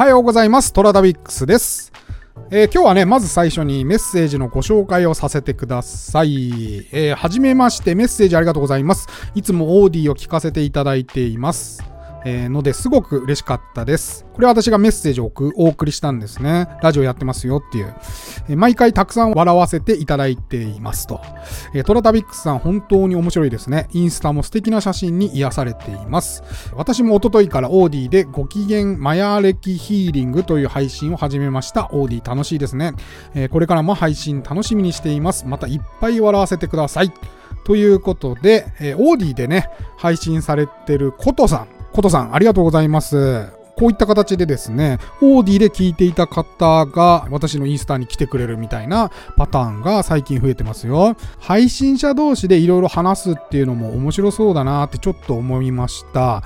はようございます。トラダビックスです。えー今日はね、まず最初にメッセージのご紹介をさせてください。えーはじめまして、メッセージありがとうございます。いつもオーディを聞かせていただいています。えーので、すごく嬉しかったです。これは私がメッセージを送お送りしたんですね。ラジオやってますよっていう。えー毎回たくさん笑わせていただいていますと。えートラタビックスさん本当に面白いですね。インスタも素敵な写真に癒されています。私も一昨日からオーディでご機嫌マヤ暦ヒーリングという配信を始めました。オーディ楽しいですね。えーこれからも配信楽しみにしています。またいっぱい笑わせてください。ということで、えーオーディでね、配信されてるコトさん。コトさん、ありがとうございます。こういった形でですね、オーディで聞いていた方が私のインスタに来てくれるみたいなパターンが最近増えてますよ。配信者同士でいろいろ話すっていうのも面白そうだなってちょっと思いました。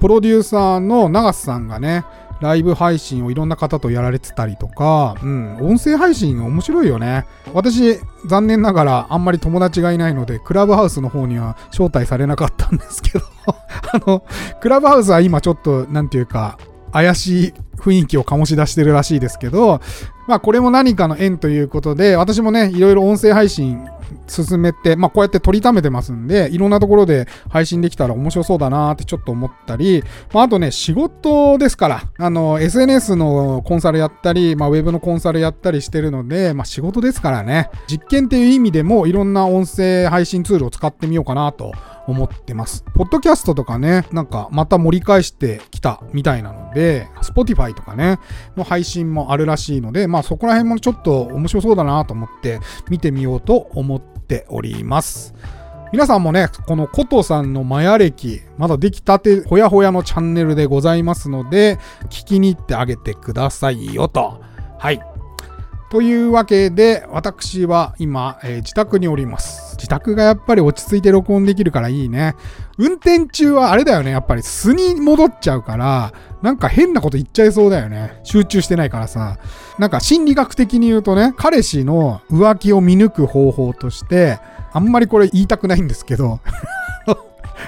プロデューサーの長瀬さんがね、ライブ配信をいろんな方とやられてたりとか、うん、音声配信面白いよね。私、残念ながらあんまり友達がいないので、クラブハウスの方には招待されなかったんですけど、あの、クラブハウスは今ちょっと、なんていうか、怪しい雰囲気を醸し出してるらしいですけど、まあこれも何かの縁ということで、私もね、いろいろ音声配信進めて、まあこうやって取りためてますんで、いろんなところで配信できたら面白そうだなーってちょっと思ったり、まああとね、仕事ですから、あの、SNS のコンサルやったり、まあウェブのコンサルやったりしてるので、まあ仕事ですからね、実験っていう意味でもいろんな音声配信ツールを使ってみようかなと思ってます。ポッドキャストとかね、なんかまた盛り返してきたみたいなので、Spotify とかね、の配信もあるらしいので、まあそこら辺もちょっと面白そうだなと思って見てみようと思っております。皆さんもね、このコトさんのマヤ歴、まだできたてほやほやのチャンネルでございますので、聞きに行ってあげてくださいよと。はい。というわけで、私は今、えー自宅におります。自宅がやっぱり落ち着いて録音できるからいいね。運転中はあれだよね、やっぱり素に戻っちゃうから、なんか変なこと言っちゃいそうだよね。集中してないからさ。なんか心理学的に言うとね、彼氏の浮気を見抜く方法として、あんまりこれ言いたくないんですけど、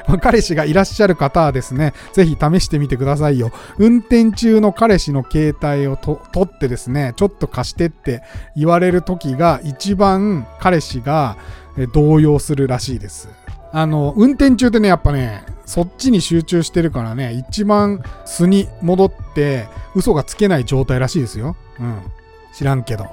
ま 彼氏がいらっしゃる方はですね、ぜひ試してみてくださいよ。運転中の彼氏の携帯をと取ってですね、ちょっと貸してって言われる時が一番彼氏が動揺するらしいです。あの、運転中ってね、やっぱね、そっちに集中してるからね、一番素に戻って嘘がつけない状態らしいですよ。うん。知らんけど。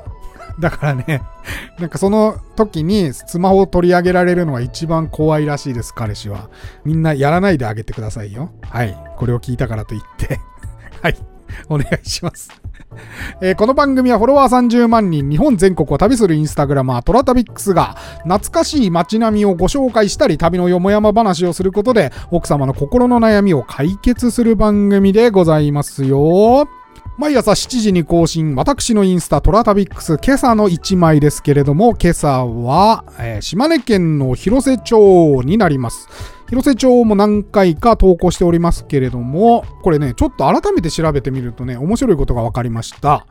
だからね、なんかその時にスマホを取り上げられるのが一番怖いらしいです、彼氏は。みんなやらないであげてくださいよ。はい。これを聞いたからといって。はい。お願いします。えーこの番組はフォロワー30万人、日本全国を旅するインスタグラマー、トラタビックスが、懐かしい街並みをご紹介したり、旅のよもやま話をすることで、奥様の心の悩みを解決する番組でございますよ。毎朝7時に更新、私のインスタ、トラタビックス、今朝の1枚ですけれども、今朝は、えー島根県の広瀬町になります。広瀬町も何回か投稿しておりますけれども、これね、ちょっと改めて調べてみるとね、面白いことが分かりました。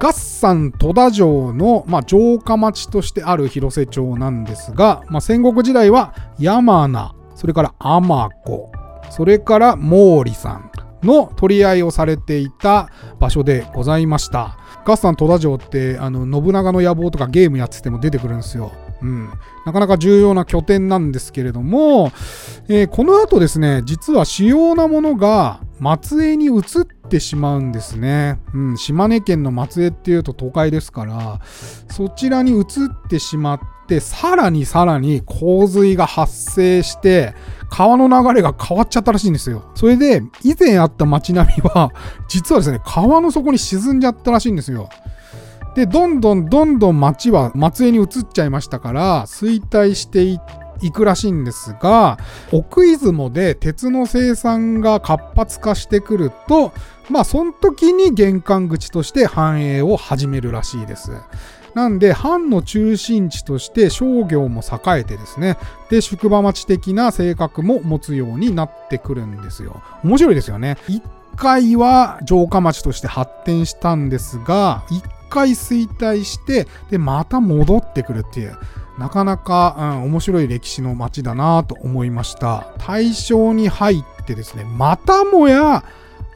合山戸田城の、まあ、城下町としてある広瀬町なんですが、まあ、戦国時代は山名、それから天子、それから毛利さんの取り合いをされていた場所でございました。合山戸田城ってあの信長の野望とかゲームやってても出てくるんですよ。うん、なかなか重要な拠点なんですけれども、えーこの後ですね、実は主要なものが松江に移ってしまうんですね。うん、島根県の松江っていうと都会ですから、そちらに移ってしまって、さらにさらに洪水が発生して、川の流れが変わっちゃったらしいんですよ。それで、以前あった街並みは、実はですね、川の底に沈んじゃったらしいんですよ。で、どんどんどんどん町は松江に移っちゃいましたから、衰退していいくらしいんですが、奥出雲で鉄の生産が活発化してくると、まあ、その時に玄関口として繁栄を始めるらしいです。なんで、藩の中心地として商業も栄えてですね、で、宿場町的な性格も持つようになってくるんですよ。面白いですよね。一回は城下町として発展したんですが、一回衰退して、で、また戻ってくるっていう。なかなか、うん、面白い歴史の街だなと思いました。大正に入ってですね、またもや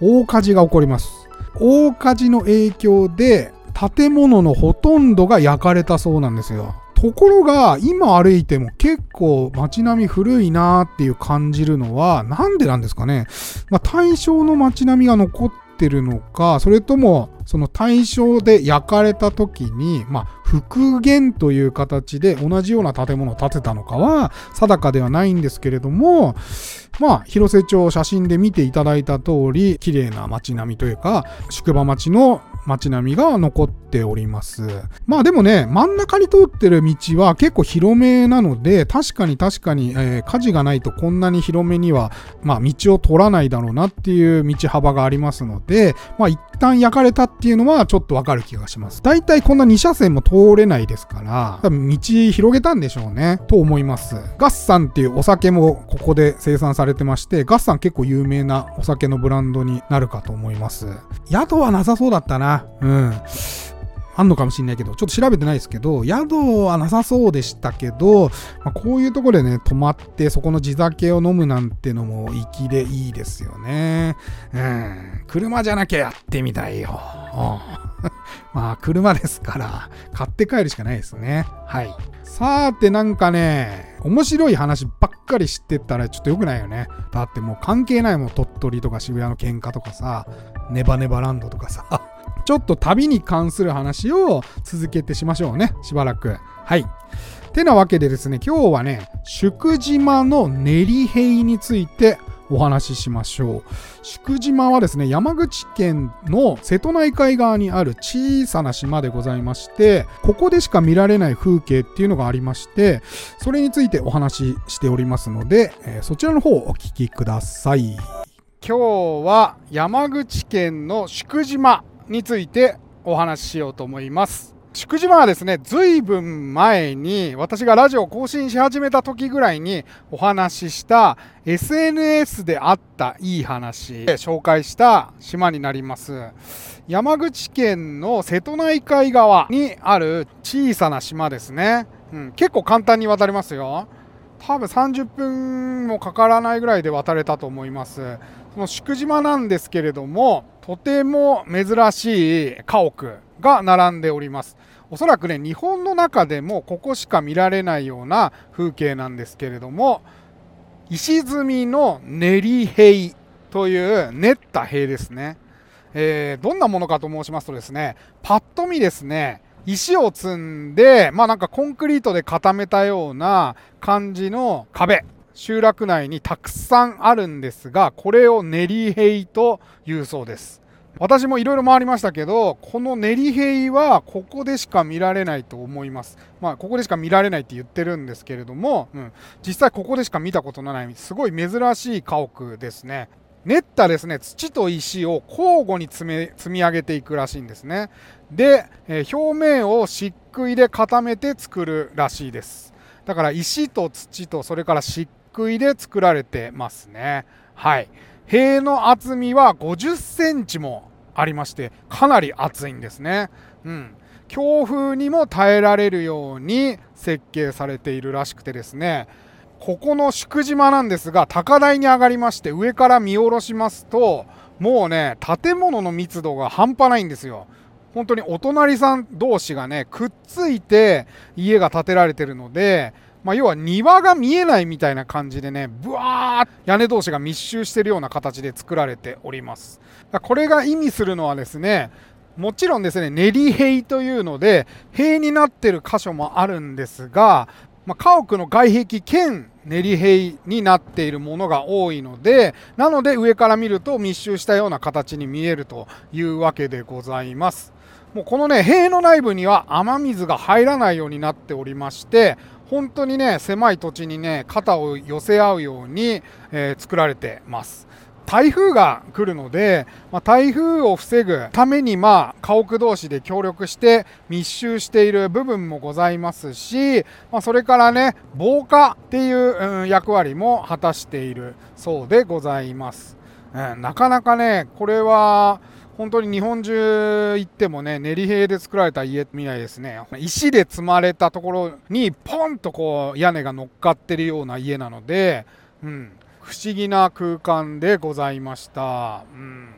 大火事が起こります。大火事の影響で建物のほとんどが焼かれたそうなんですよ。ところが、今歩いても結構街並み古いなーっていう感じるのは、なんでなんですかね。まあ、大正の街並みが残ってるのか、それとも、その対象で焼かれた時に、まあ、復元という形で同じような建物を建てたのかは定かではないんですけれども、まあ、広瀬町写真で見ていただいた通り、綺麗な街並みというか、宿場町の街並みが残っております。まあでもね、真ん中に通ってる道は結構広めなので、確かに確かに、えー、火事がないとこんなに広めには、まあ道を取らないだろうなっていう道幅がありますので、まあ一旦焼かれたっていうのはちょっとわかる気がします。大体こんな2車線も通れないですから、多分道広げたんでしょうね、と思います。ガッサンっていうお酒もここで生産されてまして、ガッサン結構有名なお酒のブランドになるかと思います。宿はなさそうだったな。うん。あんのかもしんないけど、ちょっと調べてないですけど、宿はなさそうでしたけど、まあ、こういうところでね、泊まって、そこの地酒を飲むなんてのも粋でいいですよね。うん。車じゃなきゃやってみたいよ。まあ、車ですから、買って帰るしかないですね。はい。さーて、なんかね、面白い話ばっかり知ってたらちょっと良くないよね。だってもう関係ないもん、鳥取とか渋谷の喧嘩とかさ、ネバネバランドとかさ。ちょっと旅に関する話を続けてしましょうね。しばらく。はい。てなわけでですね、今日はね、宿島の練り塀についてお話ししましょう。宿島はですね、山口県の瀬戸内海側にある小さな島でございまして、ここでしか見られない風景っていうのがありまして、それについてお話ししておりますので、え、そちらの方をお聞きください。今日は山口県の宿島についてお話ししようと思います。宿島はですね、ずいぶん前に私がラジオを更新し始めた時ぐらいにお話しした SNS であったいい話で紹介した島になります。山口県の瀬戸内海側にある小さな島ですね。うん、結構簡単に渡れますよ。多分30分もかからないぐらいで渡れたと思います。その宿島なんですけれども、とても珍しい家屋が並んでおります。おそらくね、日本の中でもここしか見られないような風景なんですけれども、石積みの練り塀という練った塀ですね。えー、どんなものかと申しますとですね、パッと見ですね、石を積んで、まあなんかコンクリートで固めたような感じの壁、集落内にたくさんあるんですが、これを練り塀というそうです。私もいろいろ回りましたけど、この練り塀はここでしか見られないと思います。まあ、ここでしか見られないって言ってるんですけれども、うん、実際ここでしか見たことのない、すごい珍しい家屋ですね。練ったですね、土と石を交互に積め積み上げていくらしいんですね。で、えー、表面を漆喰で固めて作るらしいです。だから石と土とそれから漆喰で作られてますね。はい。塀の厚みは50センチもありまして、かなり厚いんですね。うん。強風にも耐えられるように設計されているらしくてですね、ここの宿島なんですが、高台に上がりまして、上から見下ろしますと、もうね、建物の密度が半端ないんですよ。本当にお隣さん同士がね、くっついて家が建てられてるので、まあ、要は庭が見えないみたいな感じでね、ぶわー屋根同士が密集しているような形で作られております。これが意味するのはですね、もちろんですね、練り塀というので、塀になっている箇所もあるんですが、まあ、家屋の外壁兼練り塀になっているものが多いので、なので上から見ると密集したような形に見えるというわけでございます。もうこのね、塀の内部には雨水が入らないようになっておりまして、本当にね、狭い土地にね、肩を寄せ合うように、えー、作られてます。台風が来るので、まあ、台風を防ぐために、まあ、家屋同士で協力して密集している部分もございますし、まあ、それからね、防火っていう、うん、役割も果たしているそうでございます。うん、なかなかね、これは、本当に日本中行ってもね、練り塀で作られた家見ないですね。石で積まれたところにポンとこう屋根が乗っかってるような家なので、うん、不思議な空間でございました。うん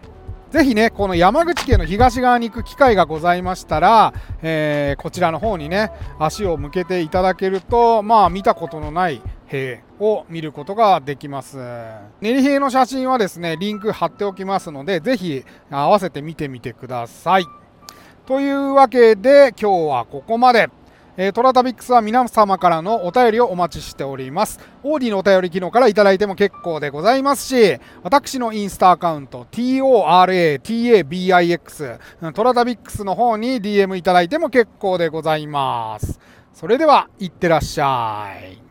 ぜひね、この山口県の東側に行く機会がございましたら、えー、こちらの方にね、足を向けていただけると、まあ見たことのない塀を見ることができます。練り塀の写真はですね、リンク貼っておきますので、ぜひ合わせて見てみてください。というわけで、今日はここまで。え、トラタビックスは皆様からのお便りをお待ちしております。オーディのお便り機能からいただいても結構でございますし、私のインスタアカウント、TORATABIX、トラタビックスの方に DM いただいても結構でございます。それでは、いってらっしゃい。